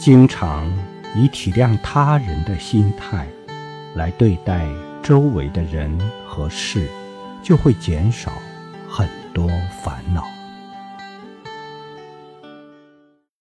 经常以体谅他人的心态来对待周围的人和事就会减少